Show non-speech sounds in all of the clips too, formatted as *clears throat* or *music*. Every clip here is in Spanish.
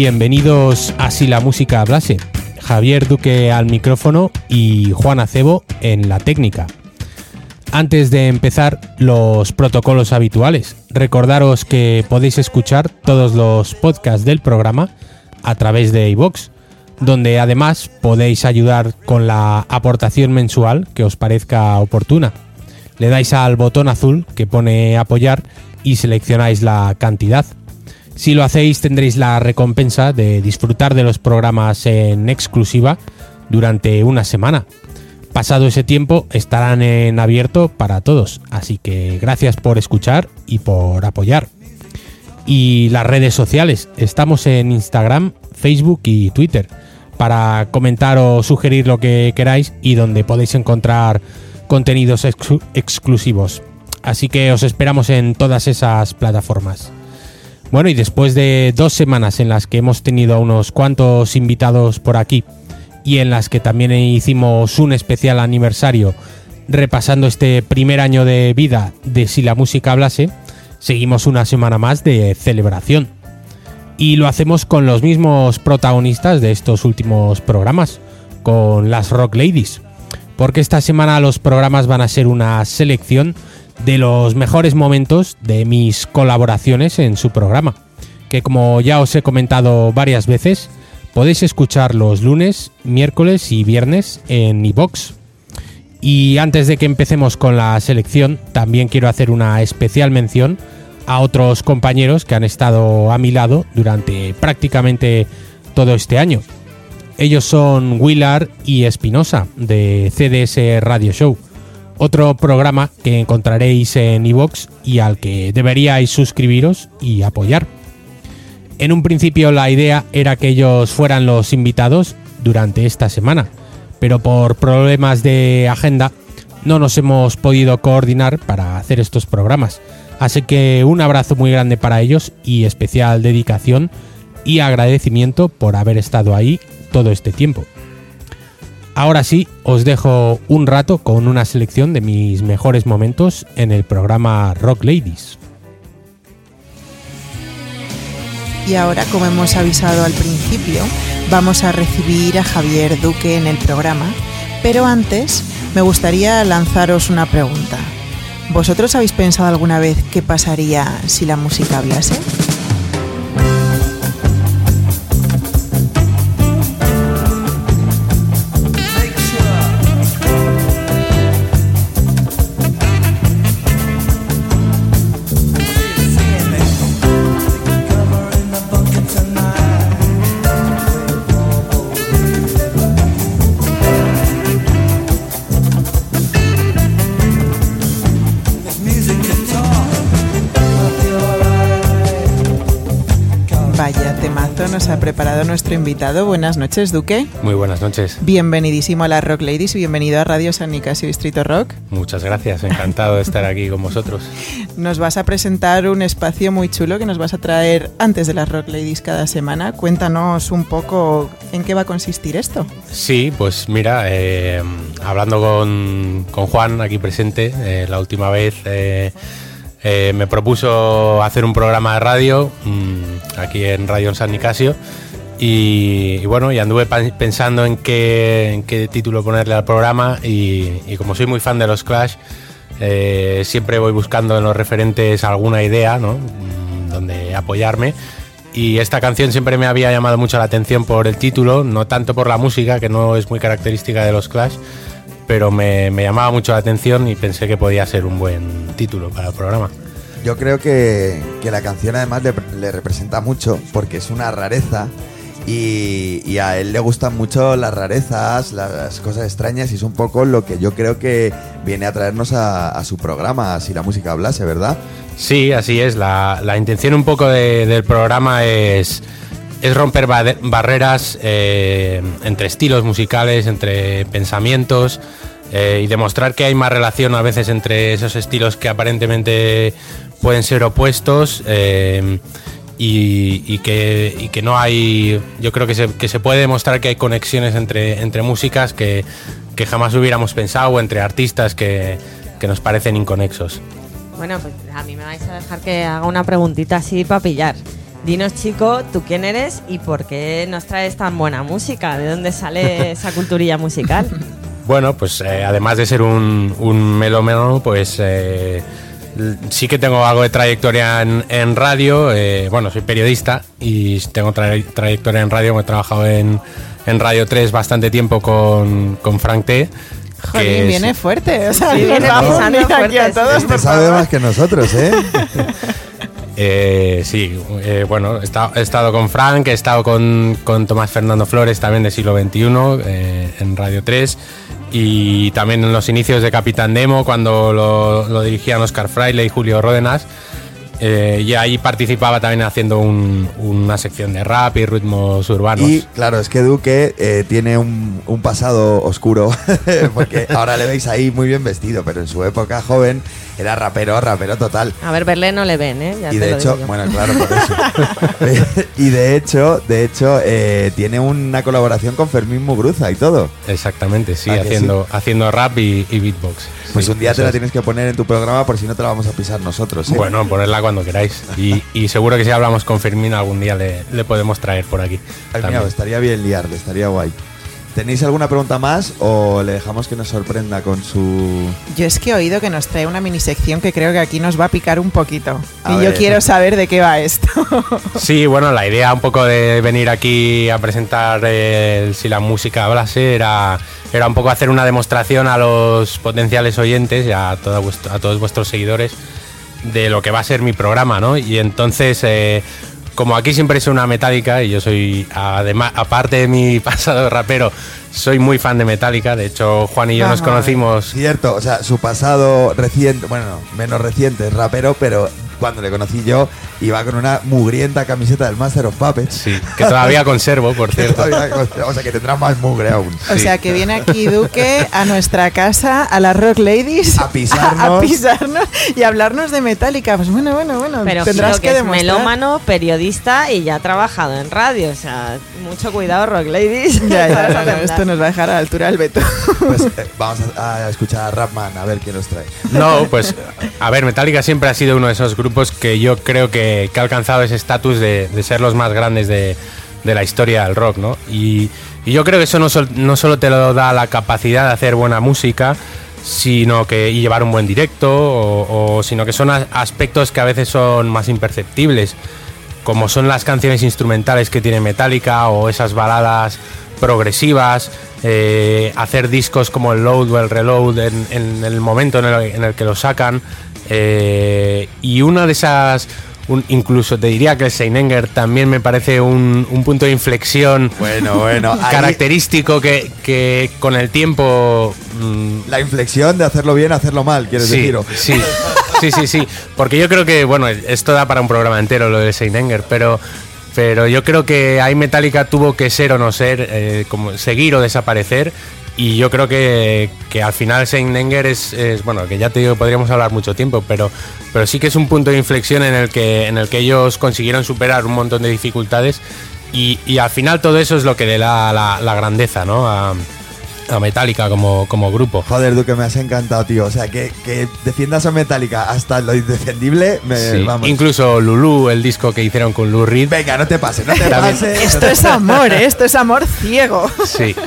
Bienvenidos a Si la música hablase. Javier Duque al micrófono y Juan Acebo en la técnica. Antes de empezar, los protocolos habituales. Recordaros que podéis escuchar todos los podcasts del programa a través de iVoox, donde además podéis ayudar con la aportación mensual que os parezca oportuna. Le dais al botón azul que pone apoyar y seleccionáis la cantidad. Si lo hacéis tendréis la recompensa de disfrutar de los programas en exclusiva durante una semana. Pasado ese tiempo estarán en abierto para todos, así que gracias por escuchar y por apoyar. Y las redes sociales, estamos en Instagram, Facebook y Twitter para comentar o sugerir lo que queráis y donde podéis encontrar contenidos exclusivos. Así que os esperamos en todas esas plataformas. Bueno, y después de dos semanas en las que hemos tenido a unos cuantos invitados por aquí y en las que también hicimos un especial aniversario repasando este primer año de vida de Si la música hablase, seguimos una semana más de celebración. Y lo hacemos con los mismos protagonistas de estos últimos programas, con las Rock Ladies. Porque esta semana los programas van a ser una selección de los mejores momentos de mis colaboraciones en su programa, que como ya os he comentado varias veces, podéis escuchar los lunes, miércoles y viernes en iBox. Y antes de que empecemos con la selección, también quiero hacer una especial mención a otros compañeros que han estado a mi lado durante prácticamente todo este año. Ellos son Willard y Espinosa de CDS Radio Show otro programa que encontraréis en iVoox y al que deberíais suscribiros y apoyar. En un principio la idea era que ellos fueran los invitados durante esta semana, pero por problemas de agenda no nos hemos podido coordinar para hacer estos programas. Así que un abrazo muy grande para ellos y especial dedicación y agradecimiento por haber estado ahí todo este tiempo. Ahora sí, os dejo un rato con una selección de mis mejores momentos en el programa Rock Ladies. Y ahora, como hemos avisado al principio, vamos a recibir a Javier Duque en el programa, pero antes me gustaría lanzaros una pregunta. ¿Vosotros habéis pensado alguna vez qué pasaría si la música hablase? Nos ha preparado nuestro invitado. Buenas noches, Duque. Muy buenas noches. Bienvenidísimo a las Rock Ladies y bienvenido a Radio San Nicasio Distrito Rock. Muchas gracias, encantado de estar aquí con vosotros. *laughs* Nos vas a presentar un espacio muy chulo que nos vas a traer antes de las Rock Ladies cada semana. Cuéntanos un poco en qué va a consistir esto. Sí, pues mira, eh, hablando con, Juan aquí presente, eh, la última vez... Eh, eh, me propuso hacer un programa de radio mm, aquí en Radio San Nicasio y, bueno, y anduve pensando en qué, título ponerle al programa y, como soy muy fan de los Clash, eh, siempre voy buscando en los referentes alguna idea, ¿no? Mm, donde apoyarme. Y esta canción siempre me había llamado mucho la atención por el título, no tanto por la música, que no es muy característica de los Clash, pero me, llamaba mucho la atención y pensé que podía ser un buen título para el programa. Yo creo que, la canción además le, representa mucho porque es una rareza y, a él le gustan mucho las rarezas, las cosas extrañas y es un poco lo que yo creo que viene a traernos a, su programa, si la música hablase, ¿verdad? Sí, así es. La, intención un poco del programa es es romper barreras eh, entre estilos musicales, entre pensamientos eh, y demostrar que hay más relación a veces entre esos estilos que aparentemente pueden ser opuestos eh, y, que, que, no hay, yo creo que se, que se, puede demostrar que hay conexiones entre, entre músicas que, que jamás hubiéramos pensado o entre artistas que, que nos parecen inconexos. Bueno, pues a mí me vais a dejar que haga una preguntita así para pillar. Dinos, chico, ¿tú quién eres y por qué nos traes tan buena música? ¿De dónde sale *laughs* esa culturilla musical? Bueno, pues eh, además de ser un, un melómano, pues eh, sí que tengo algo de trayectoria en, radio. Eh, bueno, soy periodista y tengo trayectoria en radio. he trabajado en, en Radio 3 bastante tiempo con, con Frank T. Joder, viene fuerte, o sea, sí, viene fuerte a todos. Este sabe más que nosotros, ¿eh? *laughs* Eh, sí, eh, bueno, he estado, con Frank, he estado con, Tomás Fernando Flores también de siglo XXI eh, en Radio 3 y también en los inicios de Capitán Demo cuando lo, lo dirigían Oscar Fraile y Julio Ródenas. Eh, y ahí participaba también haciendo una sección de rap y ritmos urbanos. Y claro, es que Duque tiene un, pasado oscuro, *laughs* porque ahora le veis ahí muy bien vestido, pero en su época joven era rapero, rapero total. A ver, verle no le ven, ¿eh? y de hecho, bueno, claro, por eso. *laughs* y de hecho, de hecho, eh, tiene una colaboración con Fermín Mugruza y todo. Exactamente, sí, haciendo, haciendo rap y, beatbox. Pues un día te la tienes que poner en tu programa por si no te la vamos a pisar nosotros. Bueno, ponerla cuando queráis. Y, seguro que si hablamos con Fermín algún día le, podemos traer por aquí. estaría bien liarle, estaría guay. ¿Tenéis alguna pregunta más o le dejamos que nos sorprenda con su... Yo es que he oído que nos trae una mini sección que creo que aquí nos va a picar un poquito. y yo quiero saber de qué va esto. *laughs* sí, bueno, la idea un poco de venir aquí a presentar si la música hablase era, era un poco hacer una demostración a los potenciales oyentes y a, a todos vuestros seguidores de lo que va a ser mi programa, ¿no? Y entonces, eh, como aquí siempre es una metálica y yo soy, además, aparte de mi *laughs* pasado de rapero, soy muy fan de Metallica. De hecho, Juan y yo nos conocimos. Cierto, o sea, su pasado reciente, bueno, menos reciente, es rapero, pero cuando le conocí yo, iba con una mugrienta camiseta del Master of Puppets. Sí, que todavía conservo, por *laughs* cierto. o sea, que tendrá más mugre aún. O sea, que viene aquí Duque a nuestra casa, a las Rock Ladies, a pisarnos, *laughs* a, pisarnos y hablarnos de Metallica. Pues bueno, bueno, bueno. Pero tendrás que, es melómano, periodista y ya ha trabajado en radio. O sea, mucho cuidado, Rock Ladies. *laughs* Ya, ya, esto nos va a dejar a la altura del Beto. Pues eh, vamos a, escuchar a Rapman, a ver qué nos trae. No, pues, a ver, Metallica siempre ha sido uno de esos grupos que yo creo que, ha alcanzado ese estatus de, ser los más grandes de, la historia del rock, ¿no? Y, yo creo que eso no, solo te lo da la capacidad de hacer buena música, sino que y llevar un buen directo, o, sino que son aspectos que a veces son más imperceptibles, como son las canciones instrumentales que tiene Metallica o esas baladas progresivas, eh, hacer discos como el load o el reload en, el momento en el, que lo sacan. Eh, y una de esas, incluso te diría que el Seinenger también me parece un, punto de inflexión bueno, bueno, característico que, con el tiempo... Mm, la inflexión de hacerlo bien, hacerlo mal, quieres decir. Sí, sí, sí, sí. Porque yo creo que, bueno, esto da para un programa entero lo de Seinenger, pero pero yo creo que ahí Metallica tuvo que ser o no ser, eh, como seguir o desaparecer. Y yo creo que, al final Saint Enger es, bueno, que ya te digo, podríamos hablar mucho tiempo, pero, pero sí que es un punto de inflexión en el que, en el que ellos consiguieron superar un montón de dificultades y, al final todo eso es lo que le da la, grandeza, ¿no? A, a Metallica como, como grupo. Joder, Duque, me has encantado, tío. O sea, que, defiendas a Metallica hasta lo indefendible, me, vamos. Incluso Lulu, el disco que hicieron con Lou Reed. Venga, no te pases, no te pases. Esto es amor, ¿eh? esto es amor ciego. Sí. *laughs*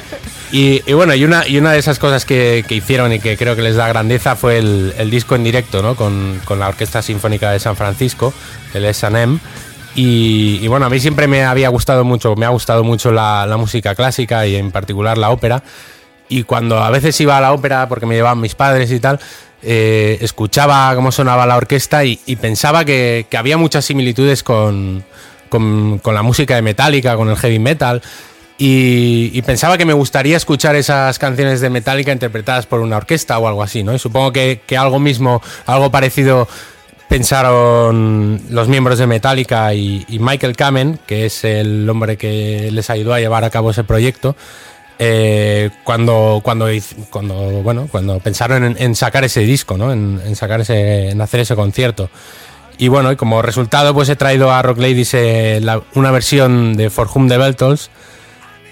Y, bueno, y una, y una de esas cosas que, hicieron y que creo que les da grandeza fue el, disco en directo, ¿no? Con, la Orquesta Sinfónica de San Francisco, el S&M. Y, y, bueno, a mí siempre me había gustado mucho, me ha gustado mucho la, música clásica y en particular la ópera y cuando a veces iba a la ópera, porque me llevaban mis padres y tal, eh, escuchaba cómo sonaba la orquesta y, pensaba que, había muchas similitudes con, la música de Metallica, con el heavy metal. Y, pensaba que me gustaría escuchar esas canciones de Metallica interpretadas por una orquesta o algo así, ¿no? Y supongo que, algo mismo, algo parecido pensaron los miembros de Metallica y, y Michael Kamen, que es el hombre que les ayudó a llevar a cabo ese proyecto. Eh, cuando, cuando, cuando, bueno, cuando pensaron en, sacar ese disco, ¿no? en, sacar ese, en hacer ese concierto. Y bueno, y como resultado, pues he traído a Rock Ladies eh, una versión de For Whom the Bell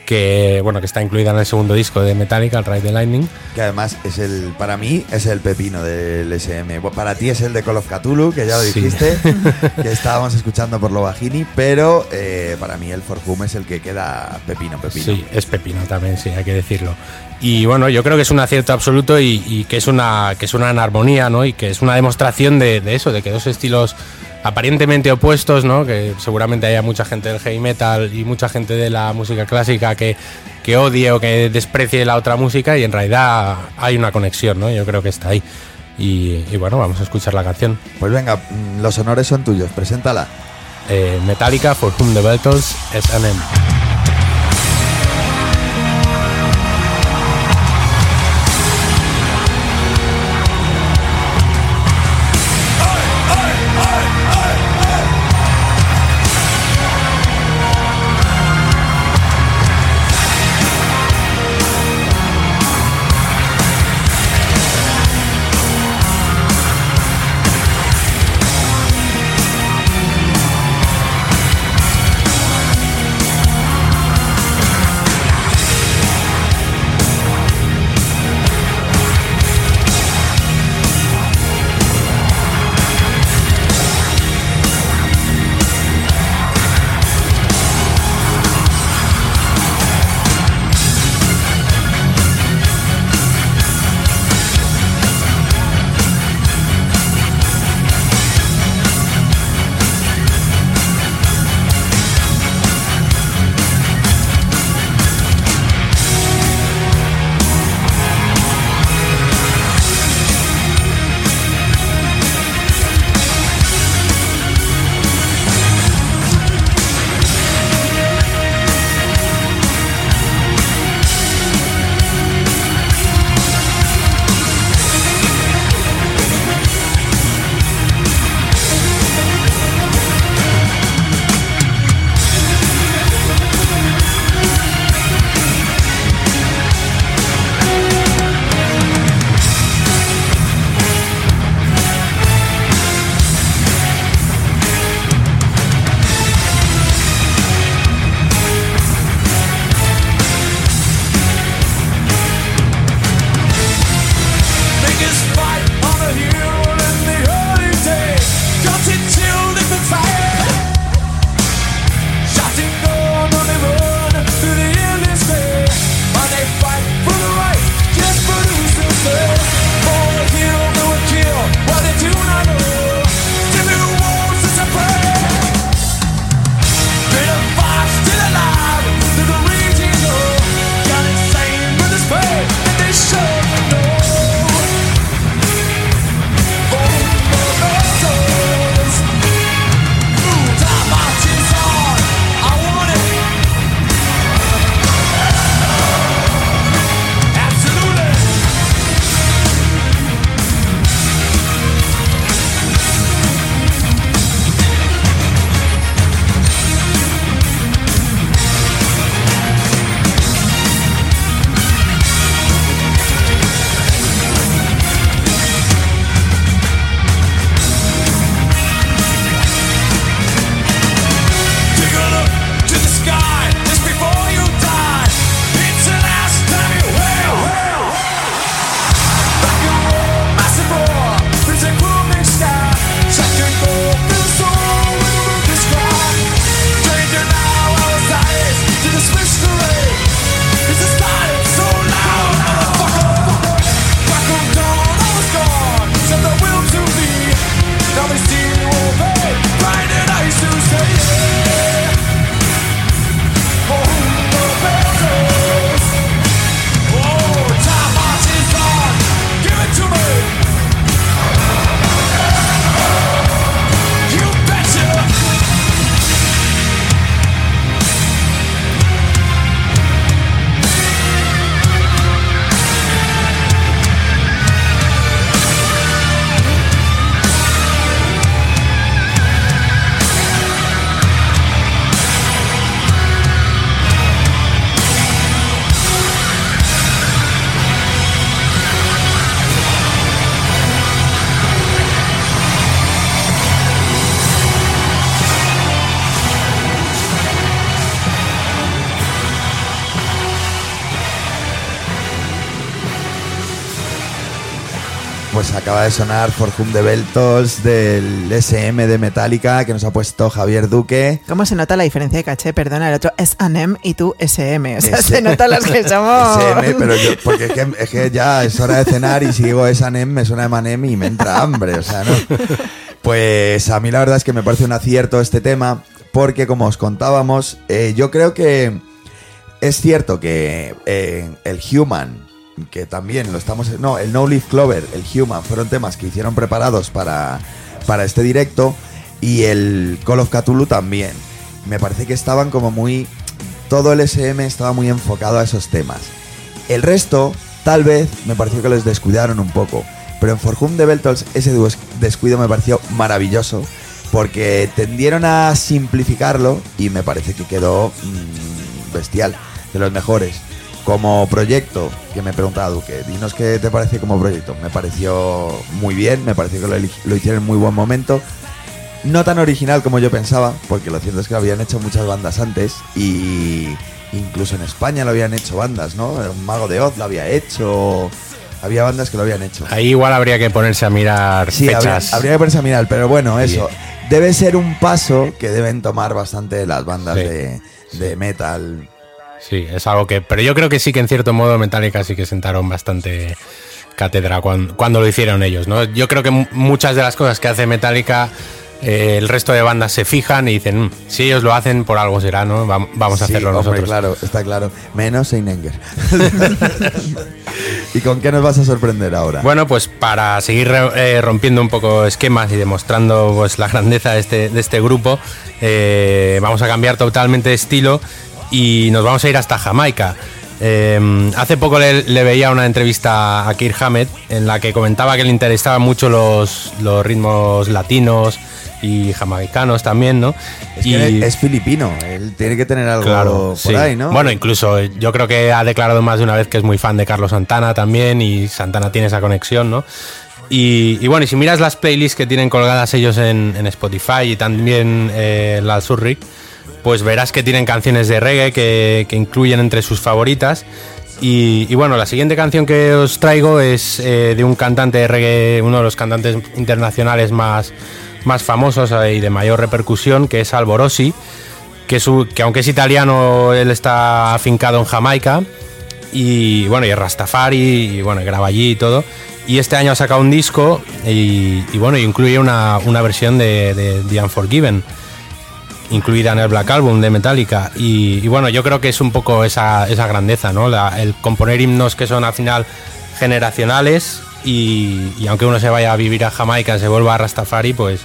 que bueno que está incluida en el segundo disco de Metallica, el Ride the Lightning. Que además es el, para mí es el pepino del SM. Para ti es el de Call of Cthulhu, que ya lo dijiste, *laughs* que estábamos escuchando por lo bajini, pero eh, para mí el Forfum es el que queda pepino, pepino. Sí, es pepino también, sí, hay que decirlo. Y bueno, yo creo que es un acierto absoluto y, que es una que es una armonía, ¿no? Y que es una demostración de, de eso, de que dos estilos aparentemente opuestos, ¿no? Que seguramente haya mucha gente del heavy metal y mucha gente de la música clásica que, que odie o que desprecie la otra música y en realidad hay una conexión, ¿no? Yo creo que está ahí. Y, bueno, vamos a escuchar la canción. Pues venga, mm, los honores son tuyos, preséntala. Eh, Metallica, For Whom the pues acaba de sonar For Whom the Bell Tolls del SM de Metallica que nos ha puesto Javier Duque. ¿Cómo se nota la diferencia de caché? Perdona, el otro es ANEM y tú SM. O sea, S- se nota los que *laughs* somos. SM, pero yo, porque es que, es que ya es hora de cenar y si digo S&M me suena de Manem y me entra hambre, o sea, ¿no? Pues a mí la verdad es que me parece un acierto este tema porque como os contábamos, eh, yo creo que es cierto que eh, el Human, que también lo estamos... No, el No Leaf Clover, el Human, fueron temas que hicieron preparados para, para este directo y el Call of Cthulhu también. Me parece que estaban como muy... Todo el SM estaba muy enfocado a esos temas. El resto, tal vez, me pareció que les descuidaron un poco. Pero en For Whom the Bell Tolls ese des- descuido me pareció maravilloso porque tendieron a simplificarlo y me parece que quedó mm, bestial, de los mejores. Como proyecto, que me preguntaba Duque, dinos qué te parece como proyecto. Me pareció muy bien, me pareció que lo, hicieron en muy buen momento. No tan original como yo pensaba, porque lo cierto es que lo habían hecho muchas bandas antes y incluso en España lo habían hecho bandas, ¿no? Un Mago de Oz lo había hecho, había bandas que lo habían hecho. Ahí igual habría que ponerse a mirar Sí, fechas. habría que ponerse a mirar, pero bueno, eso. Debe ser un paso que deben tomar bastante las bandas Sí. de, de metal. Sí, es algo que. Pero yo creo que sí que en cierto modo Metallica sí que sentaron bastante cátedra cuando, cuando lo hicieron ellos, ¿no? Yo creo que mu- muchas de las cosas que hace Metallica. eh, el resto de bandas se fijan y dicen, "Mm, si ellos lo hacen, por algo será, ¿no? Vam- Vamos a Sí, hacerlo hombre, nosotros. claro, está claro. Menos Einenger. *laughs* ¿Y con qué nos vas a sorprender ahora? Bueno, pues para seguir eh, rompiendo un poco esquemas y demostrando pues, la grandeza de este, de este grupo, eh, vamos a cambiar totalmente de estilo y nos vamos a ir hasta Jamaica. Eh, hace poco le, le veía una entrevista a Kirk Hammett en la que comentaba que le interesaban mucho los, los ritmos latinos y jamaicanos también, ¿no? es y, es filipino, él tiene que tener algo Claro, por sí. ahí, ¿no? Bueno, incluso eh, yo creo que ha declarado más de una vez que es muy fan de Carlos Santana también y Santana tiene esa conexión, ¿no? Y, y bueno, y si miras las playlists que tienen colgadas ellos en, en Spotify y también eh, la Surric, pues verás que tienen canciones de reggae que, que incluyen entre sus favoritas. Y, bueno, la siguiente canción que os traigo es eh, de un cantante de reggae, uno de los cantantes internacionales más, más famosos eh, y de mayor repercusión, que es Alborosi que, que aunque es italiano, él está afincado en Jamaica. Y bueno, y es Rastafari, y bueno, graba allí y todo. Y este año ha sacado un disco y, y bueno, incluye una, una versión de, de The Unforgiven, incluida en el Black Album de Metallica. Y, bueno, yo creo que es un poco esa, esa grandeza, ¿no? La- el componer himnos que son al final generacionales y, y aunque uno se vaya a vivir a Jamaica, se vuelva a Rastafari, pues,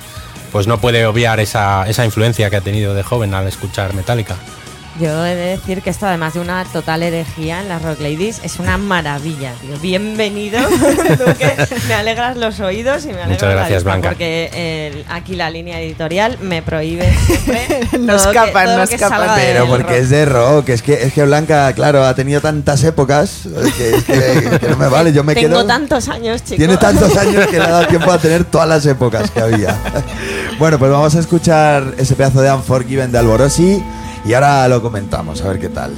pues no puede obviar esa, esa influencia que ha tenido de joven al escuchar Metallica. Yo he de decir que esto, además de una total herejía en las Rock Ladies, es una maravilla, tío. Bienvenido, *laughs* Duque. Me alegras los oídos y me alegras Muchas la gracias, vista, Blanca. Porque el- aquí la línea editorial me prohíbe siempre *laughs* Nos todo que- capan, todo nos que capan. salga Pero porque rock. es de rock, es que, es que Blanca, claro, ha tenido tantas épocas que, es que- que no me vale, yo me Tengo quedo... tantos años, chicos. Tiene tantos *laughs* años que le ha dado tiempo a tener todas las épocas que había. Bueno, pues vamos a escuchar ese pedazo de Unforgiven de Alborosi y ahora lo comentamos, a ver qué tal.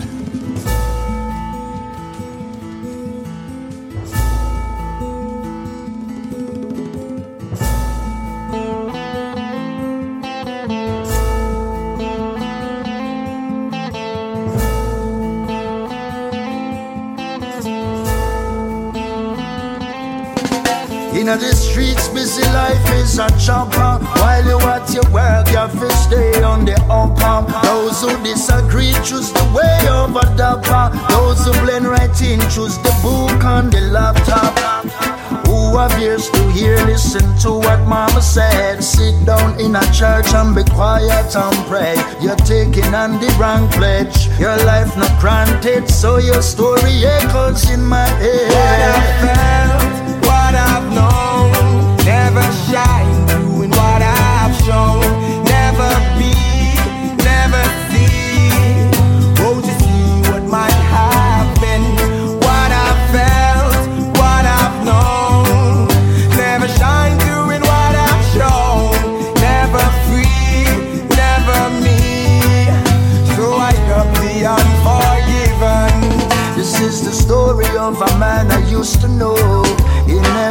In the streets, busy life is a chopper. While you at your work, you have to stay on the upper. Those who disagree choose the way of the bar. Those who blend right in choose the book on the laptop. Who have ears to hear, listen to what mama said. Sit down in a church and be quiet and pray. You're taking on the wrong pledge. Your life not granted, so your story echoes in my head.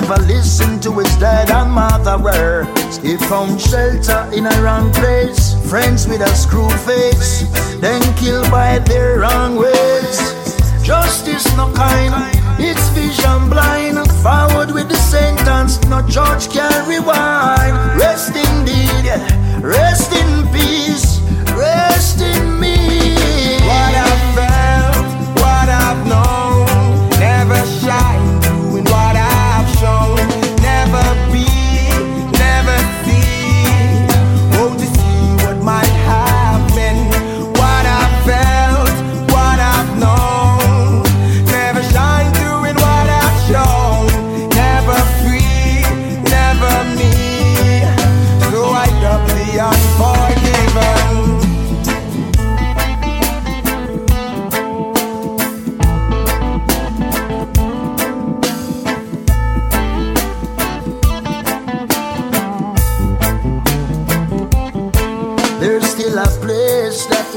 Never listened to his dad and mother words. He found shelter in a wrong place. Friends with a screw face, then killed by their wrong ways. Justice no kind, it's vision blind. Forward with the sentence, no judge can rewind. Rest indeed, rest in peace, rest in me.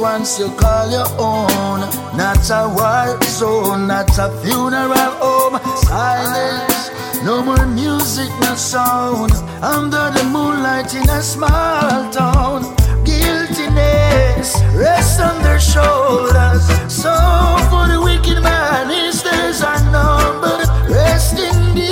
Once you call your own. Not a war zone, not a funeral home. Silence, no more music, no sound. Under the moonlight in a small town. Guiltiness rests on their shoulders. So for the wicked man, his days are numbered. Rest in me,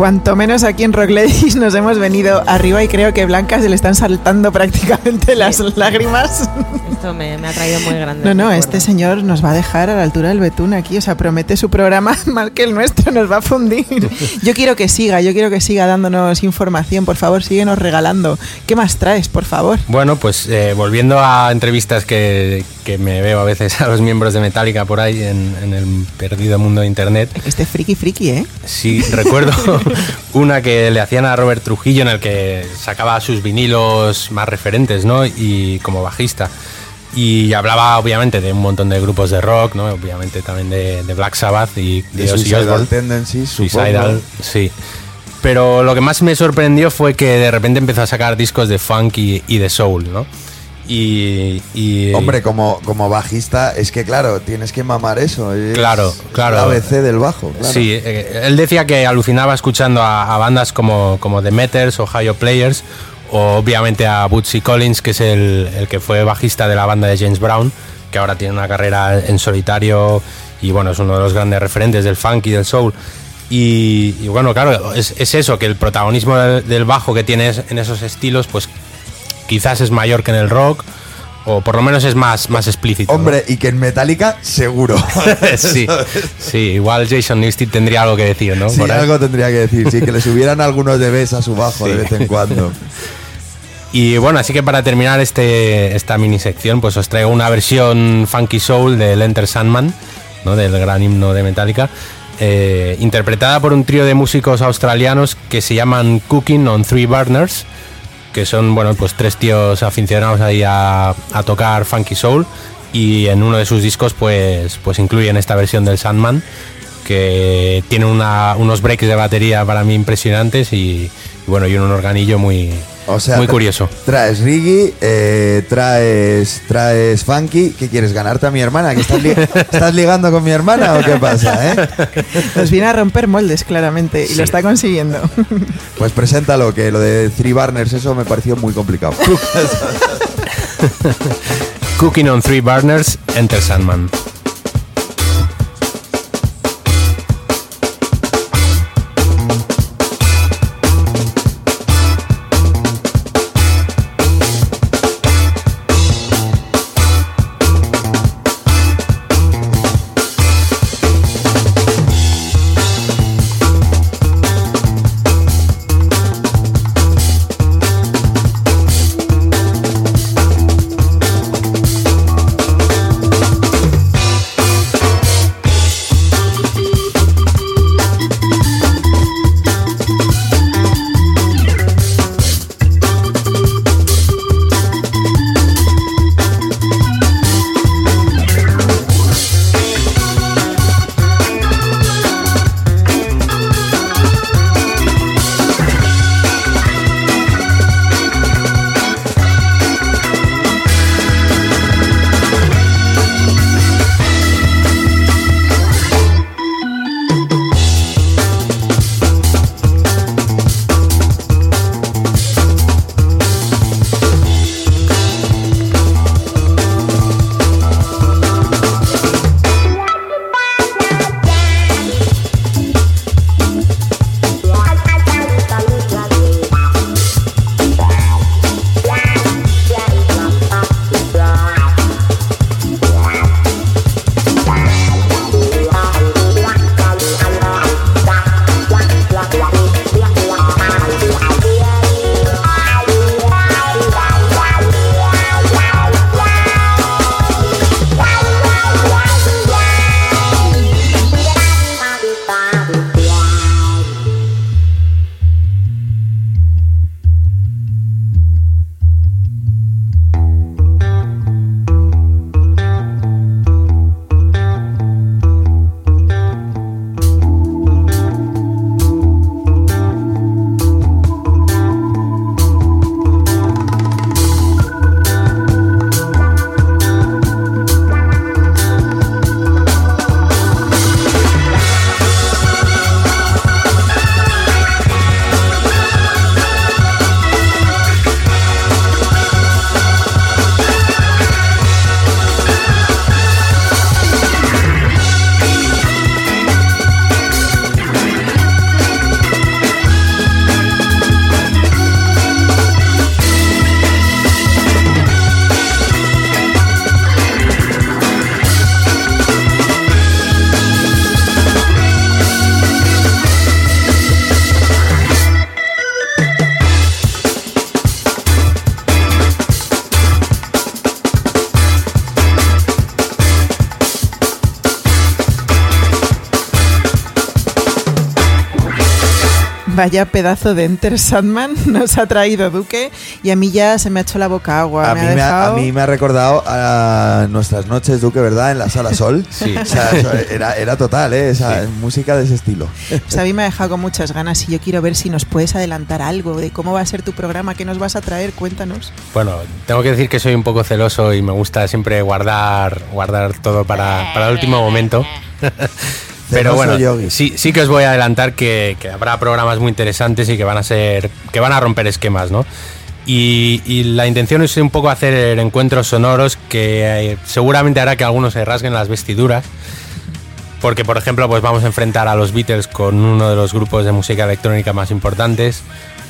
Cuanto menos aquí en Rock Ladies *laughs* nos hemos venido arriba y creo que Blanca se le están saltando *laughs* prácticamente las lágrimas. Esto me, me ha traído muy grande. No, no, recuerdo. este señor nos va a dejar a la altura del betún aquí, o sea, promete su programa *laughs* mal que el nuestro, nos va a fundir. Yo quiero que siga, yo quiero que siga dándonos información, por favor, síguenos regalando. ¿Qué más traes, por favor? Bueno, pues eh, volviendo a entrevistas que, que me veo a veces a los miembros de Metallica por ahí en, en el perdido mundo de internet, Este friki friki, ¿eh? Sí, recuerdo *laughs* una que le hacían a Robert Trujillo en el que sacaba sus vinilos más referentes, ¿no? Y como bajista. Y hablaba obviamente de un montón de grupos de rock, ¿no? Obviamente también de, de Black Sabbath y de, De Ozzy Suicidal. Tendencies, Suicidal, sí. Pero lo que más me sorprendió fue que de repente empezó a sacar discos de funk y, y de soul, ¿no? Y, y- Hombre, como, como bajista, es que claro, tienes que mamar eso. es Claro, claro. El ABC del bajo. claro. Sí, eh, él decía que alucinaba escuchando a, a bandas como, como The Meters o Ohio Players, o obviamente a Bootsy Collins, que es el, el que fue bajista de la banda de James Brown, que ahora tiene una carrera en solitario y bueno, es uno de los grandes referentes del funk y del soul. Y, y bueno, claro, es, es eso, que el protagonismo del, del bajo que tienes en esos estilos, pues quizás es mayor que en el rock, o por lo menos es más, más explícito. ¿no? Hombre, y que en Metallica, seguro. *laughs* sí, sí, igual Jason Newsted tendría algo que decir, ¿no? Sí, Por algo tendría que decir, sí, que le subieran *laughs* algunos de vez a su bajo de vez en cuando. Y bueno, así que para terminar este, esta mini sección, pues os traigo una versión funky soul del Enter Sandman, ¿no? del gran himno de Metallica, eh, interpretada por un trío de músicos australianos que se llaman Cooking on Three Burners, que son bueno, pues tres tíos aficionados ahí a, tocar funky soul y en uno de sus discos pues, pues incluyen esta versión del Sandman que tiene unos breaks de batería para mí impresionantes y, y bueno y un organillo muy, O sea, muy curioso. Traes reggae, eh, traes, traes funky. ¿Qué quieres ganarte a mi hermana? ¿Que estás, li- *laughs* estás ligando con mi hermana o qué pasa? eh? Nos viene a romper moldes, claramente, y Sí. lo está consiguiendo. *laughs* Pues preséntalo, que lo de Three Burners, eso me pareció muy complicado. *laughs* Cooking on Three Burners, Enter Sandman. Vaya pedazo de Enter Sandman *laughs* nos ha traído Duque y a mí ya se me ha hecho la boca agua. A me mí, ha me ha, a dejado- mí me ha recordado a nuestras noches, Duque, ¿verdad? En la Sala Sol. *laughs* Sí. O sea, era, era total, ¿eh? Esa música de ese estilo. Pues a mí me ha dejado con muchas ganas y yo quiero ver si nos puedes adelantar algo de cómo va a ser tu programa, qué nos vas a traer, cuéntanos. Bueno, tengo que decir que soy un poco celoso y me gusta siempre guardar, guardar todo para, para el último momento. *laughs* Pero bueno, yogi. sí, sí que os voy a adelantar que, que habrá programas muy interesantes y que van a ser, que van a romper esquemas, ¿no? Y, y la intención es un poco hacer encuentros sonoros que eh, seguramente hará que algunos se rasguen las vestiduras. Porque, por ejemplo, pues vamos a enfrentar a los Beatles con uno de los grupos de música electrónica más importantes.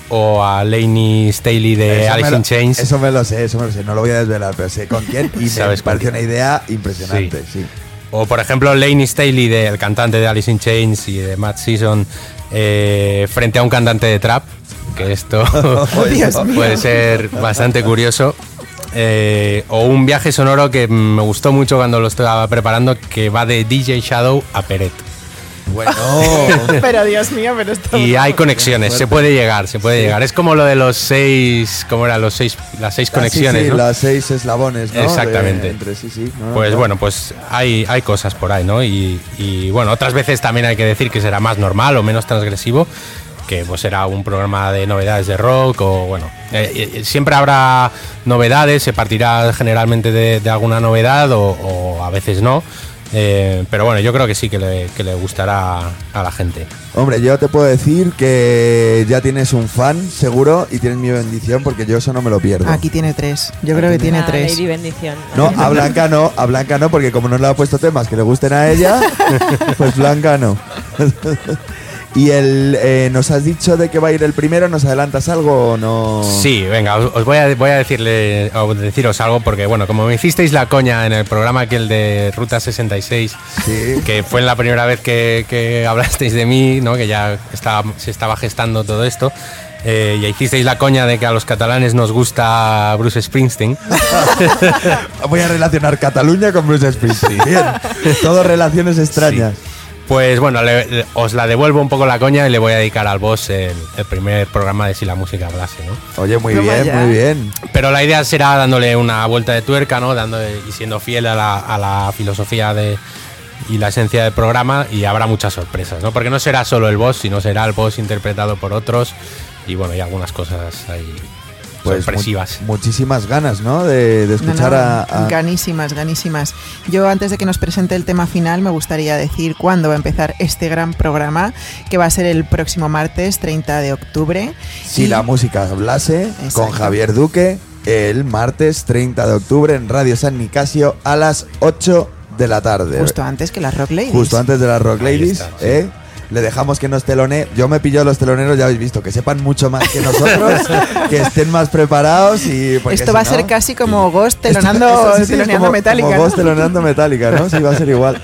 O a Laney Staley de Eso Alice in Chains. Eso me lo sé, eso me lo sé. No lo voy a desvelar, pero sé con quién y *laughs* me Sabes quién. una idea impresionante, sí. O por ejemplo Laney Staley, de- el cantante de Alice in Chains y de Matt Season, eh, frente a un cantante de trap, que esto *laughs* *laughs* mío. puede ser bastante curioso. Eh, o un viaje sonoro que me gustó mucho cuando lo estaba preparando, que va de DJ Shadow a Peret. Bueno, *laughs* Pero Dios mío, pero esto... Y hay conexiones, se puede llegar, se puede llegar. Es como lo de los seis, ¿cómo era? Los seis, las seis conexiones, Ah, sí, sí, ¿no? las seis eslabones, ¿no? Exactamente. De- entre sí, sí. No, no, Pues bueno, pues hay, hay cosas por ahí, ¿no? Y, y, bueno, otras veces también hay que decir que será más normal o menos transgresivo, que pues será un programa de novedades de rock o bueno, eh, eh, siempre habrá novedades, se partirá generalmente de, de alguna novedad o, o a veces no. Eh, pero bueno, yo creo que sí que le, que le gustará a la gente. Hombre, yo te puedo decir que ya tienes un fan, seguro, y tienes mi bendición porque yo eso no me lo pierdo. Aquí tiene tres. Yo creo que tiene Ah, tres. Lady Bendición. No, a Blanca no, a Blanca no, porque como no le ha puesto temas que le gusten a ella, *laughs* pues Blanca no. Y el, eh, nos has dicho de que va a ir el primero, ¿nos adelantas algo o no? Sí, venga, os, os voy, a, voy a decirle, o deciros algo, porque bueno, como me hicisteis la coña en el programa aquel de Ruta 66, Sí. que fue la primera vez que, que hablasteis de mí, ¿no? que ya estaba, se estaba gestando todo esto. eh, y hicisteis la coña de que a los catalanes nos gusta Bruce Springsteen. *laughs* Voy a relacionar Cataluña con Bruce Springsteen. Bien, todo relaciones extrañas. Pues bueno, le- le- os la devuelvo un poco la coña y le voy a dedicar al boss el, el primer programa de Si la música hablase, ¿no? Oye, muy bien, muy bien. Pero la idea será dándole una vuelta de tuerca, ¿no? Dándole, y siendo fiel a la, a la filosofía de, y la esencia del programa y habrá muchas sorpresas, ¿no? Porque no será solo el boss, sino será el boss interpretado por otros y bueno, y algunas cosas ahí Pues sorpresivas. mu- muchísimas ganas, ¿no? De, escuchar no, a, a- Ganísimas, ganísimas. Yo antes de que nos presente el tema final me gustaría decir cuándo va a empezar este gran programa, que va a ser el próximo martes 30 de octubre. Si Y- la música hablase Exacto. con Javier Duque el martes 30 de octubre en Radio San Nicasio a las 8 de la tarde. Justo antes que las Rock Ladies. Justo antes de las Rock Ladies, está, sí. ¿eh? Le dejamos que nos telone. Yo me pillo a los teloneros, ya habéis visto, que sepan mucho más que nosotros, *laughs* que estén más preparados y. Esto si va a no- ser casi como Ghost Esto- telonando, esto sí, sí, teloneando como- Metallica. Como ¿no? Ghost teloneando Metallica, ¿no? Sí, va a ser igual.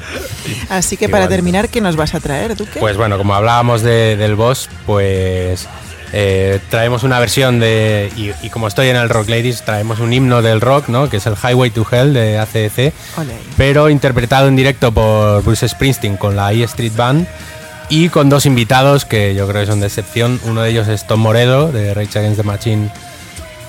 Así que para Igualito. terminar, ¿qué nos vas a traer, Duque? Pues bueno, como hablábamos de- del boss, pues eh, traemos una versión de. Y, y como estoy en el Rock Ladies, traemos un himno del rock, ¿no? Que es el Highway to Hell de ACDC. Ole. pero interpretado en directo por Bruce Springsteen con la E Street Band y con dos invitados que yo creo que son de excepción. Uno de ellos es Tom Moredo de Rage Against the Machine,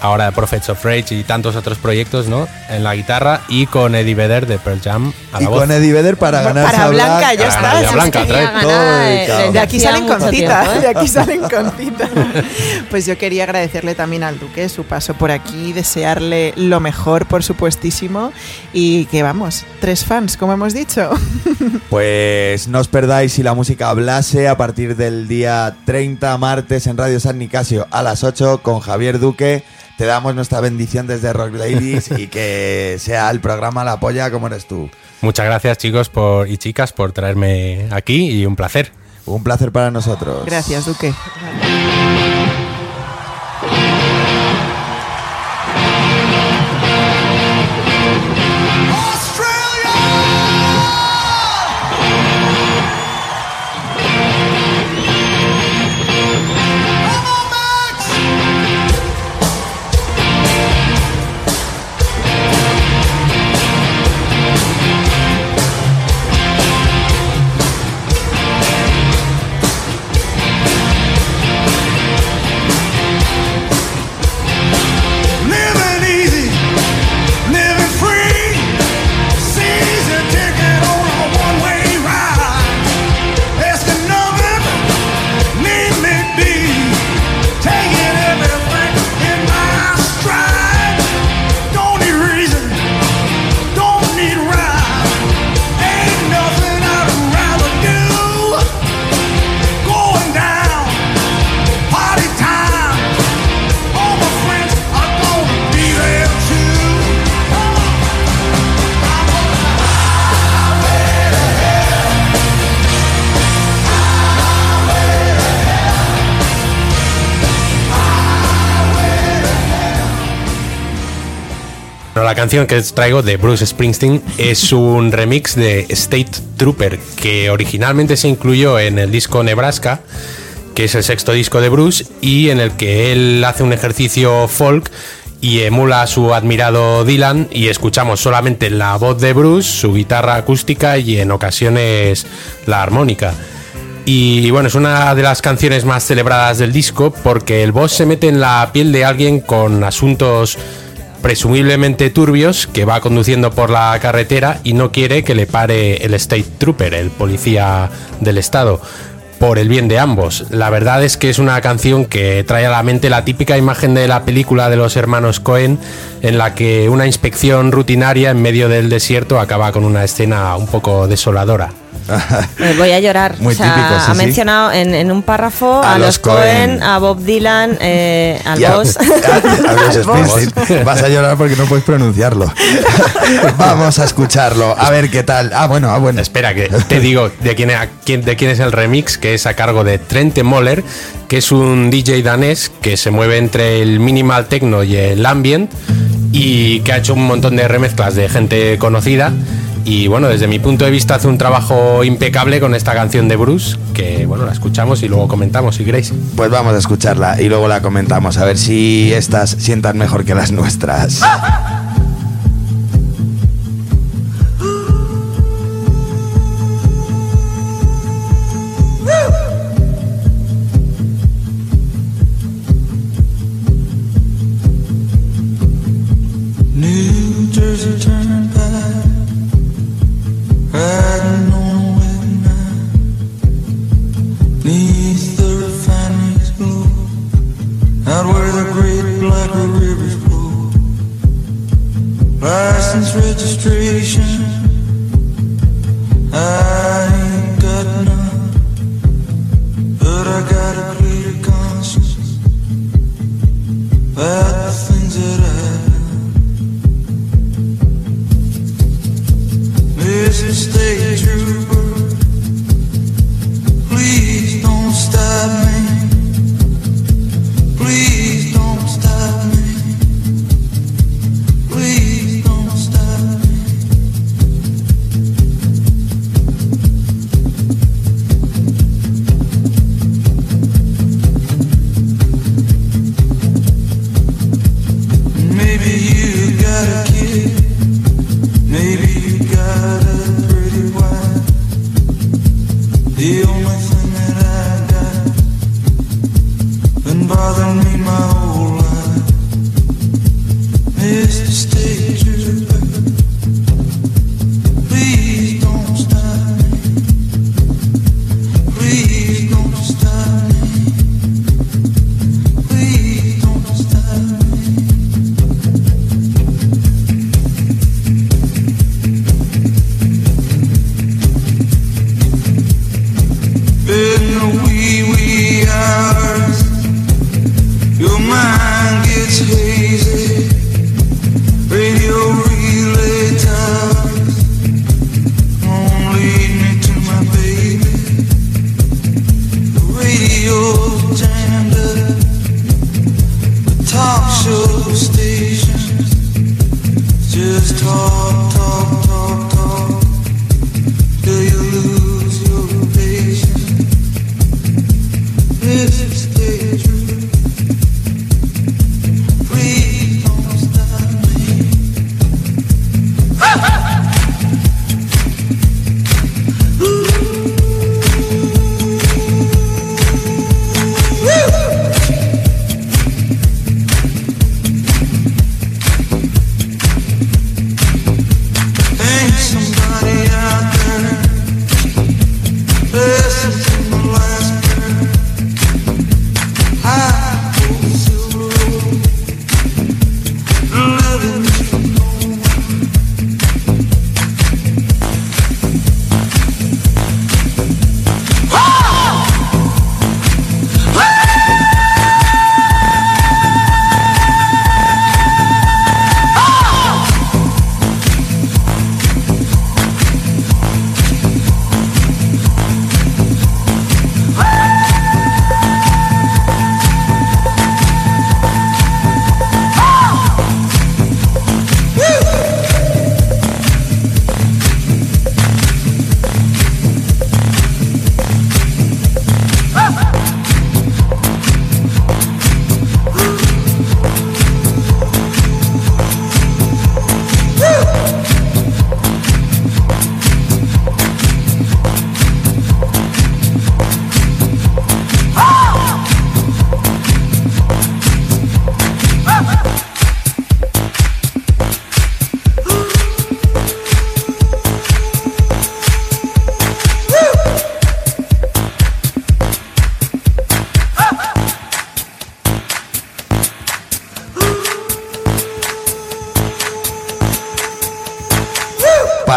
ahora de Prophets of Rage y tantos otros proyectos, ¿no? En la guitarra y con Eddie Vedder de Pearl Jam a Y la voz. con Eddie Vedder para Para ganarse a Blanca, ya Para está. ganarse a sí, Blanca, trae todo ganas de- aquí salen con mucho cita, tiempo, ¿eh? de aquí salen con cita. *laughs* Pues yo quería agradecerle también al Duque su paso por aquí, desearle lo mejor, por supuestísimo, y que vamos, tres fans, como hemos dicho. *laughs* Pues no os perdáis si la música hablase a partir del día 30 martes en Radio San Nicasio a las 8 con Javier Duque. Te damos nuestra bendición desde Rock Ladies y que sea el programa la polla como eres tú. Muchas gracias chicos por, y chicas por traerme aquí y un placer. Un placer para nosotros. Gracias, Duque. Canción que traigo de Bruce Springsteen es un remix de State Trooper que originalmente se incluyó en el disco Nebraska, que es el sexto disco de Bruce y en el que él hace un ejercicio folk y emula a su admirado Dylan y escuchamos solamente la voz de Bruce, su guitarra acústica y en ocasiones la armónica. Y bueno, es una de las canciones más celebradas del disco porque el boss se mete en la piel de alguien con asuntos presumiblemente turbios que va conduciendo por la carretera y no quiere que le pare el State Trooper, el policía del estado por el bien de ambos. La verdad es que es una canción que trae a la mente la típica imagen de la película de los hermanos Cohen, en la que una inspección rutinaria en medio del desierto acaba con una escena un poco desoladora. Eh, voy a llorar. Muy O sea, típico, sí, ha sí. mencionado en, en un párrafo A a, los Cohen. Cohen, a Bob Dylan, eh, *laughs* *laughs* al boss. Vas a llorar porque no puedes pronunciarlo. *laughs* Vamos a escucharlo, a ver qué tal. Ah, bueno, ah, bueno. Espera, que te digo de quién, a quién- de quién es el remix, que es a cargo de Trente Moller, que es un DJ danés que se mueve entre el minimal techno y el ambient y que ha hecho un montón de remezclas de gente conocida. Y bueno, desde mi punto de vista hace un trabajo impecable con esta canción de Bruce, que bueno, la escuchamos y luego comentamos si queréis. Pues vamos a escucharla y luego la comentamos, a ver si estas sientan mejor que las nuestras. *laughs*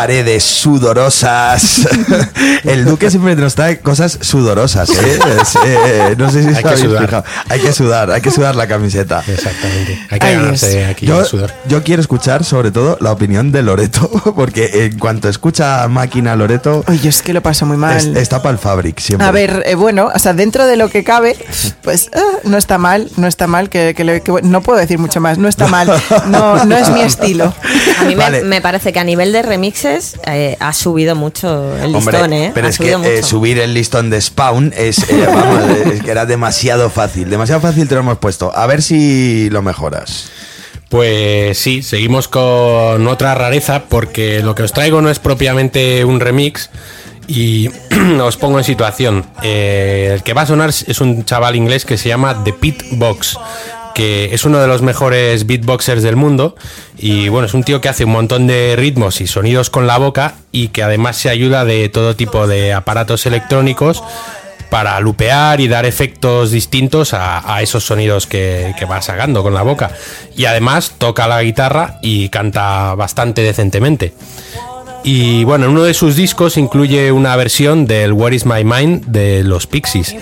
paredes sudorosas. *laughs* El Duque siempre nos trae cosas sudorosas, ¿eh? Es, eh, no sé si Hay que sudar. fijado. Hay que sudar, hay que sudar la camiseta. Exactamente. Hay que Ay, ganarse Dios. aquí Yo, el sudor. yo quiero escuchar sobre todo la opinión de Loreto, *laughs* porque en cuanto escucha máquina Loreto, Oye, es que lo paso muy mal. es- está para el Fabric siempre. A ver, eh, bueno, o sea, dentro de lo que cabe, pues ah, no está mal, no está mal, que, que le- que- no puedo decir mucho más, no está mal, no, no es mi estilo. A mí me- Vale. me, parece que a nivel de remixes eh, ha subido mucho el Hombre, listón, ¿eh? pero ha es que eh, subir el listón de Spawn es, eh, *laughs* vamos, es que era demasiado fácil. Demasiado fácil te lo hemos puesto. A ver si lo mejoras. Pues sí, seguimos con otra rareza porque lo que os traigo no es propiamente un remix y *clears throat* os pongo en situación. Eh, el que va a sonar es un chaval inglés que se llama The Pit Box, que es uno de los mejores beatboxers del mundo y bueno, es un tío que hace un montón de ritmos y sonidos con la boca y que además se ayuda de todo tipo de aparatos electrónicos para lupear y dar efectos distintos a, esos sonidos que, que va sacando con la boca. Y además toca la guitarra y canta bastante decentemente. Y bueno, en uno de sus discos incluye una versión del Where is My Mind de los Pixies,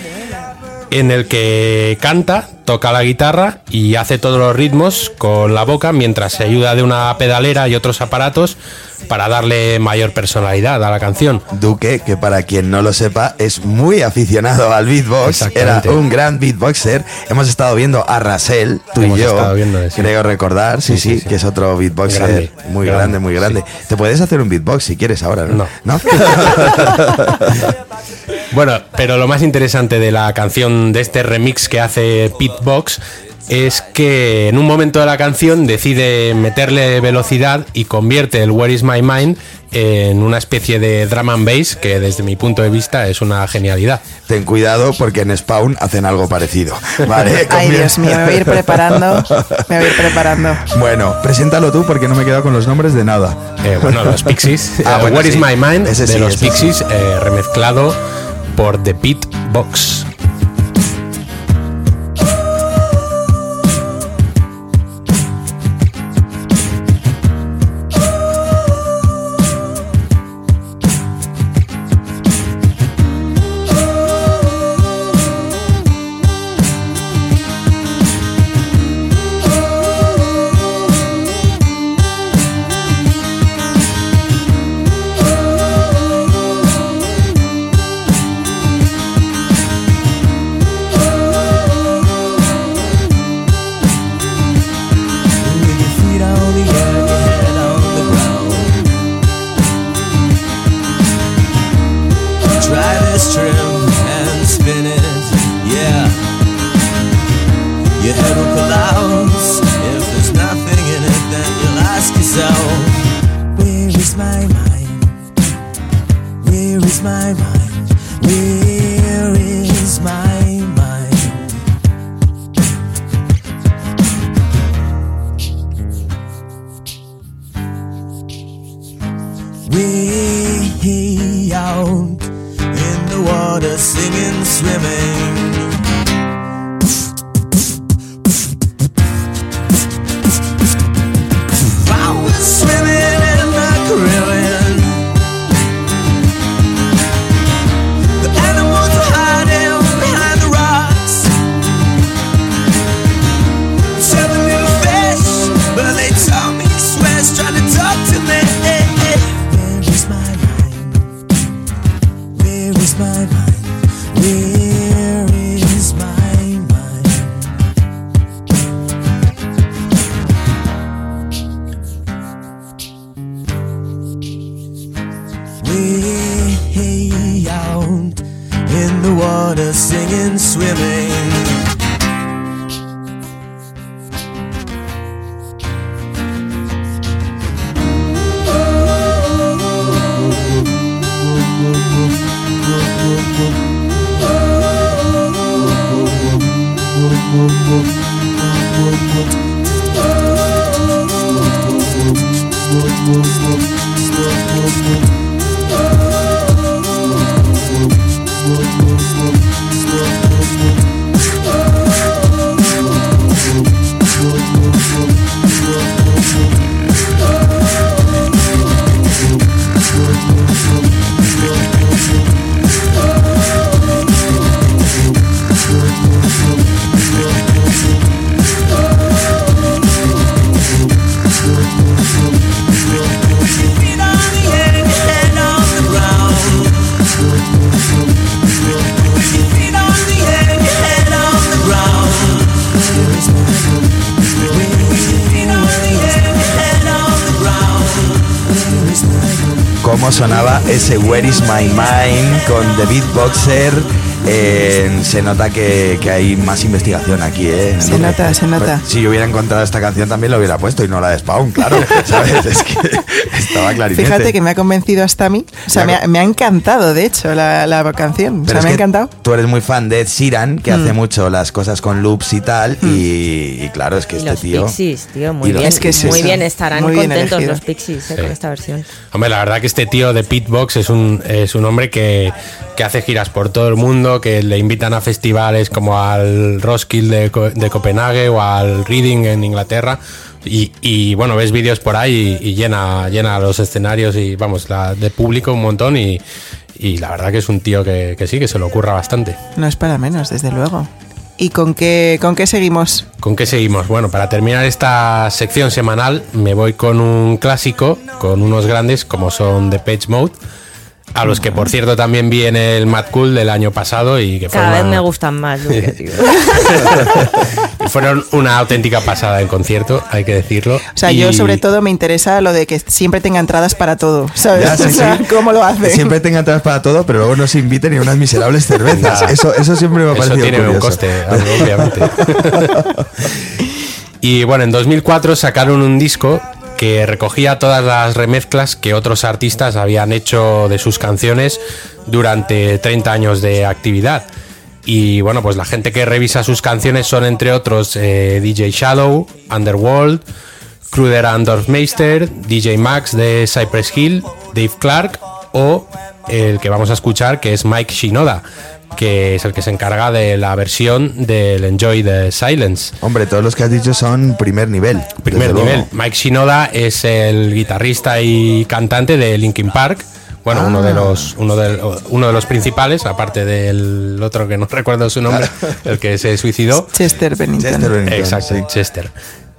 en el que canta, toca la guitarra y hace todos los ritmos con la boca mientras se ayuda de una pedalera y otros aparatos para darle mayor personalidad a la canción. Duque, que para quien no lo sepa, es muy aficionado al beatbox. Era un gran beatboxer. Hemos estado viendo a Rasel, tú Hemos y yo. Creo recordar, sí, sí, Sí, sí, sí. que es otro beatboxer Grande, muy grande, grande, muy grande. Te puedes hacer un beatbox si quieres ahora, ¿no? No. *laughs* *laughs* Bueno, pero lo más interesante de la canción, de este remix que hace Pitbox, es que en un momento de la canción decide meterle velocidad y convierte el Where is My Mind en una especie de drum and bass que desde mi punto de vista es una genialidad. Ten cuidado porque en Spawn hacen algo parecido. Vale, *laughs* Ay, Dios mío, me voy a ir preparando, me voy a ir preparando. Bueno, preséntalo tú porque no me he quedado con los nombres de nada. Eh, bueno, los Pixies, *laughs* Ah, eh, bueno, Where is. My Mind Ese de sí, los sí. Pixies eh, remezclado por The Pitbox. With my mind con The Beatboxer. Eh, se nota que, que hay más investigación aquí, ¿eh? Se nota, se nota. Pues, si yo hubiera encontrado esta canción también lo hubiera puesto y no la de Spawn, claro. *laughs* ¿Sabes? Es que estaba clarinete. Fíjate que me ha convencido hasta a mí. O sea, me ha, me ha encantado, de hecho, la, la canción. O Pero sea, es me ha encantado. Tú eres muy fan de Ed Sheeran, que Mm. hace mucho las cosas con loops y tal. Y, y claro, es que Y este los tío. Pixies, tío, muy bien. Es que es muy eso, bien, estarán muy bien contentos elegido. los Pixies eh, Sí. con esta versión. Hombre, la verdad que este tío de Pitbox es un, es un hombre que, que hace giras por todo el mundo, que le invitan a festivales como al Roskilde de, Co- de Copenhague o al Reading en Inglaterra. Y, y, bueno, ves vídeos por ahí y, y llena, llena los escenarios y vamos, la, de público un montón. Y, y la verdad que es un tío que, que sí, que se lo ocurra bastante. No es para menos, desde luego. ¿Y con qué, con qué seguimos? ¿Con qué seguimos? Bueno, para terminar esta sección semanal me voy con un clásico, con unos grandes como son The Page Mode, a los que por cierto también vi en el Mad Cool del año pasado y que Cada vez me gustan más, Luque, *laughs* tío. *laughs* fueron una auténtica pasada en concierto, hay que decirlo. O sea, yo sobre todo me interesa lo de que siempre tenga entradas para todo, ¿sabes? Ya, sí, *laughs* o sea, sí. ¿cómo lo hace? Siempre tenga entradas para todo, pero luego no se inviten ni unas miserables cervezas. Eso, eso siempre me ha Eso parecido tiene un coste, obviamente. y bueno, en 2004 sacaron un disco que recogía todas las remezclas que otros artistas habían hecho de sus canciones durante 30 años de actividad. Y bueno, pues la gente que revisa sus canciones son entre otros eh, DJ Shadow, Underworld, Kruder and Dorfmeister, DJ Max de Cypress Hill, Dave Clark o el que vamos a escuchar que es Mike Shinoda, que es el que se encarga de la versión del Enjoy the Silence. Hombre, todos los que has dicho son primer nivel. Primer nivel. luego. Mike Shinoda es el guitarrista y cantante de Linkin Park. Bueno, uno Ah. de los uno de, uno de los principales, aparte del otro que no *laughs* recuerdo su nombre, el que se suicidó. Chester Bennington. Chester Bennington, Exacto, sí. Chester.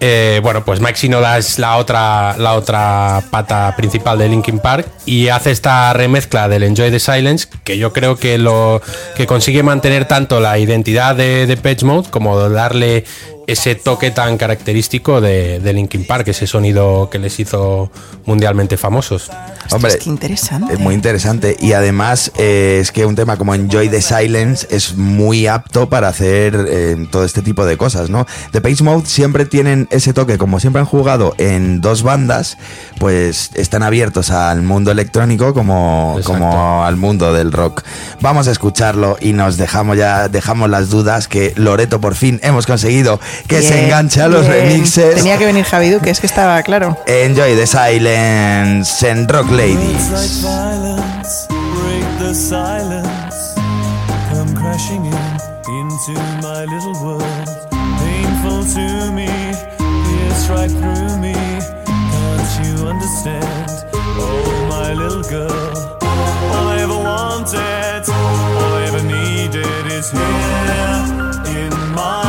Eh, bueno, pues Mike Shinoda es la otra, la otra pata principal de Linkin Park y hace esta remezcla del Enjoy the Silence que yo creo que lo que consigue mantener tanto la identidad de, de Page Mode como darle ese toque tan característico de, de Linkin Park, ese sonido que les hizo mundialmente famosos. Hombre, qué interesante. Es muy interesante y además eh, es que un tema como Enjoy the Silence es muy apto para hacer eh, todo este tipo de cosas, ¿no? The Page Mode siempre tienen ese toque, como siempre han jugado en dos bandas, pues están abiertos al mundo electrónico como, Exacto. como al mundo del rock. Vamos a escucharlo y nos dejamos ya, dejamos las dudas que Loreto por fin hemos conseguido que se Bien, enganche a los bien. remixes. Tenía que venir Javi Duque, es que estaba claro. Enjoy the Silence en Rock Ladies. like violence, break the silence. Come crashing in into my little world. Painful to me, pierce right through me. Can't you understand? Oh, my little girl. All I ever wanted, all I ever needed is here in my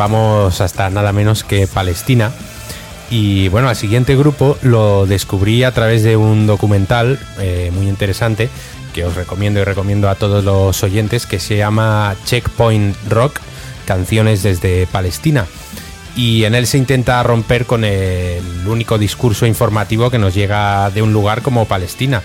Vamos hasta nada menos que Palestina. Y bueno, al siguiente grupo lo descubrí a través de un documental eh, muy interesante que os recomiendo y recomiendo a todos los oyentes que se llama Checkpoint Rock, canciones desde Palestina. Y en él se intenta romper con el único discurso informativo que nos llega de un lugar como Palestina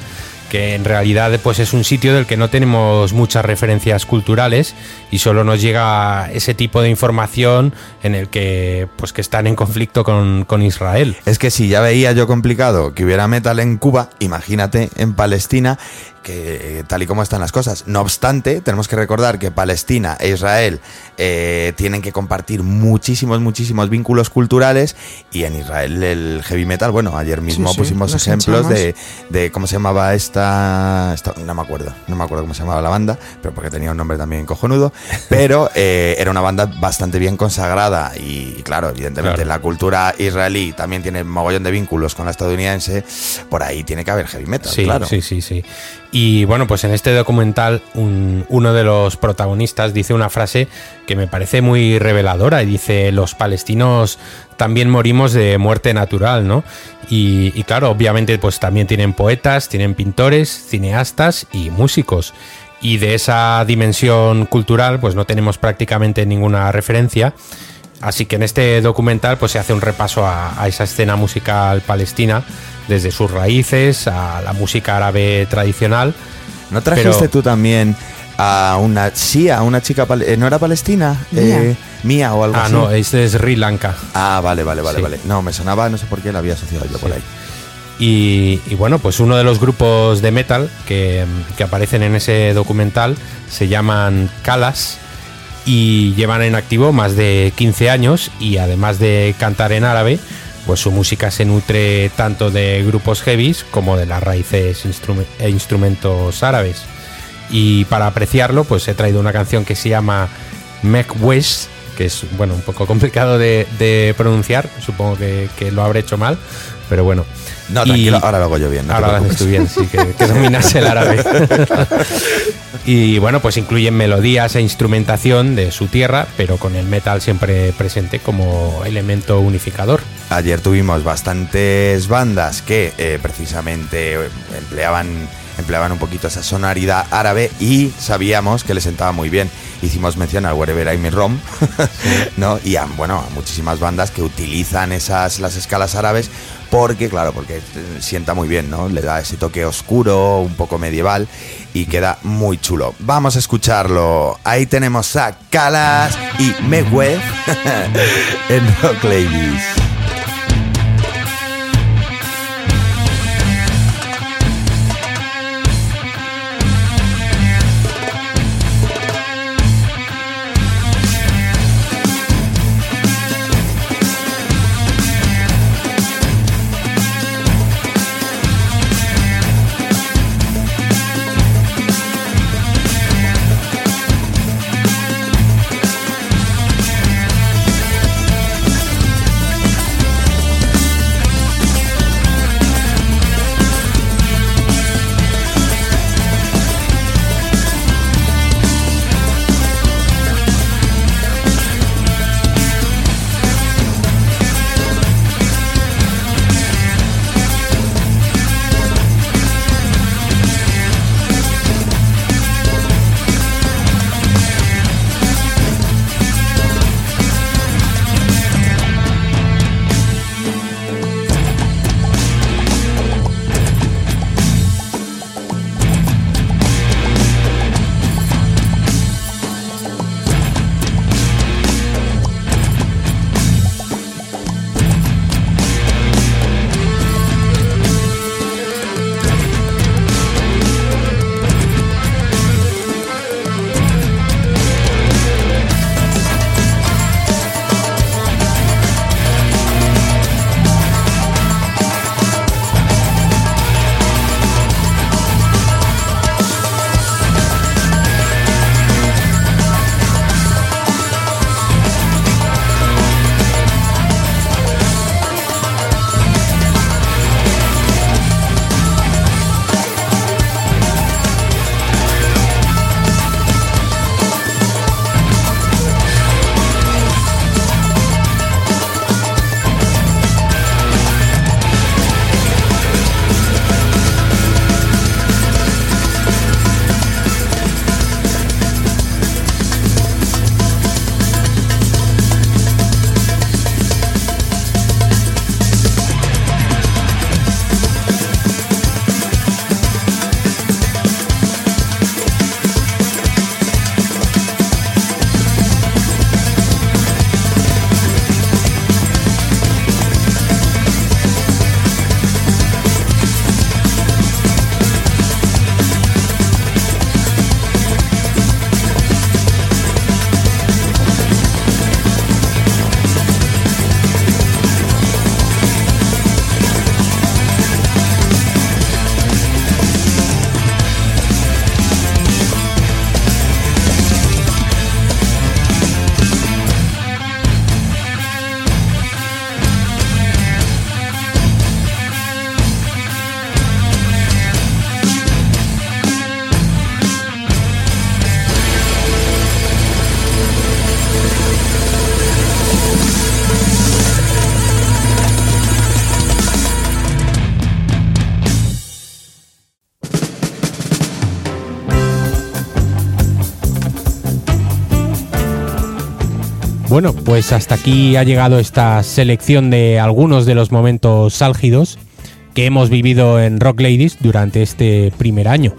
que en realidad pues es un sitio del que no tenemos muchas referencias culturales y solo nos llega ese tipo de información en el que pues que están en conflicto con, con Israel. Es que si ya veía yo complicado que hubiera metal en Cuba, imagínate en Palestina que tal y como están las cosas. No obstante, tenemos que recordar que Palestina e Israel eh, tienen que compartir muchísimos, muchísimos vínculos culturales y en Israel el heavy metal, bueno, ayer mismo Sí, sí, pusimos ejemplos de, de cómo se llamaba esta, esta- no me acuerdo, no me acuerdo cómo se llamaba la banda, pero porque tenía un nombre también cojonudo, pero eh, era una banda bastante bien consagrada y, claro, evidentemente Claro. la cultura israelí también tiene mogollón de vínculos con la estadounidense, por ahí tiene que haber heavy metal, Sí, claro. sí, sí, sí. Y bueno, pues en este documental un- uno de los protagonistas dice una frase que me parece muy reveladora y dice, los palestinos también morimos de muerte natural, ¿no? Y, y claro, obviamente pues también tienen poetas, tienen pintores, cineastas y músicos. Y de esa dimensión cultural pues no tenemos prácticamente ninguna referencia. Así que en este documental pues se hace un repaso a, a esa escena musical palestina, desde sus raíces a la música árabe tradicional. ¿No trajiste Pero- tú también a una, sí, a una chica, eh, ¿no era palestina? Mía. Eh, mía o algo Ah, así. no, este es Sri Lanka. Ah, vale, vale, vale, Sí. vale. No, me sonaba, no sé por qué la había asociado yo por ahí. Y, bueno, pues uno de los grupos de metal que, que aparecen en ese documental se llaman Kalas y llevan en activo más de 15 años y además de cantar en árabe, pues su música se nutre tanto de grupos heavies como de las raíces e instrumentos árabes. Y para apreciarlo, pues he traído una canción que se llama Mek Wesh, que es bueno un poco *laughs* complicado de, de pronunciar, supongo que, que lo habré hecho mal, pero bueno. No, Y- ahora lo hago yo bien. no Ahora lo haces preocupes. tú bien, sí, que, que dominas el árabe. *laughs* y bueno, pues incluyen melodías e instrumentación de su tierra, pero con el metal siempre presente como elemento unificador. Ayer tuvimos bastantes bandas que eh, precisamente eh, empleaban, empleaban un poquito esa sonoridad árabe y sabíamos que les sentaba muy bien. Hicimos mención al Wherever I Me Rom, *laughs* ¿no? Y a, bueno, a muchísimas bandas que utilizan esas las escalas árabes porque, claro, porque eh, sienta muy bien, ¿no? Le da ese toque oscuro, un poco medieval y queda muy chulo. Vamos a escucharlo. Ahí tenemos a Calas y Megweb *laughs* en Rock Ladies. Bueno, pues hasta aquí ha llegado esta selección de algunos de los momentos álgidos que hemos vivido en Rock Ladies durante este primer año.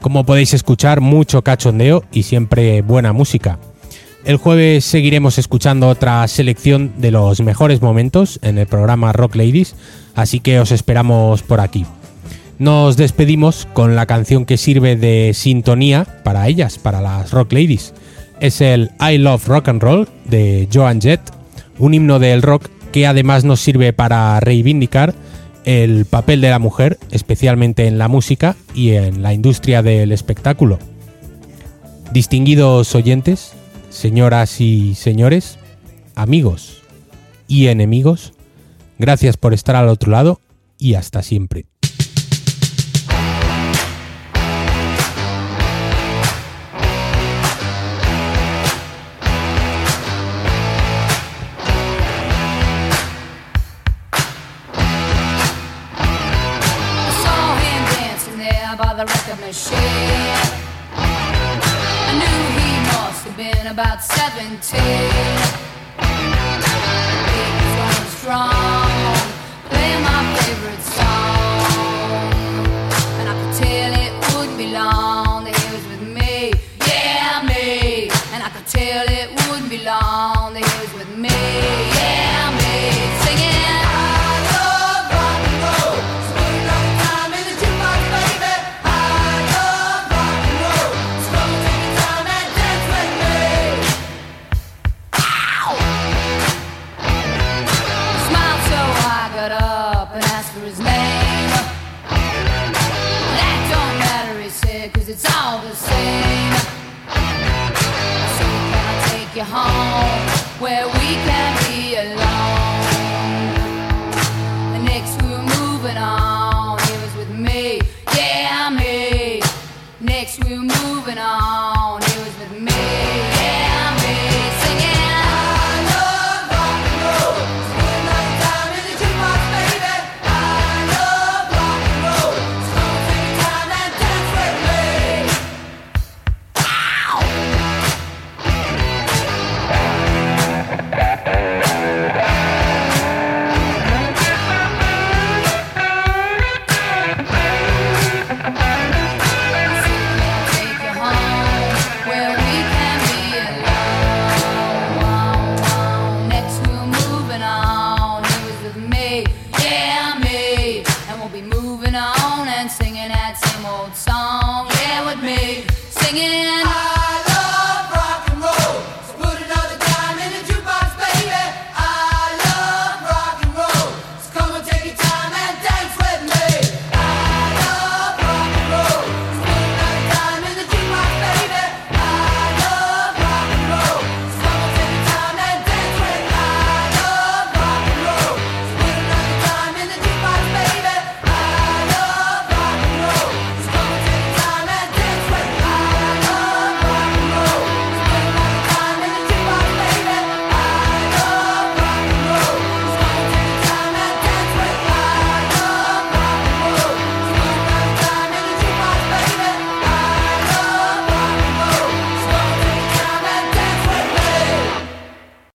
Como podéis escuchar, mucho cachondeo y siempre buena música. El jueves seguiremos escuchando otra selección de los mejores momentos en el programa Rock Ladies, así que os esperamos por aquí. Nos despedimos con la canción que sirve de sintonía para ellas, para las Rock Ladies. Es el I Love Rock and Roll de Joan Jett, un himno del rock que además nos sirve para reivindicar el papel de la mujer, especialmente en la música y en la industria del espectáculo. Distinguidos oyentes, señoras y señores, amigos y enemigos, gracias por estar al otro lado y hasta siempre.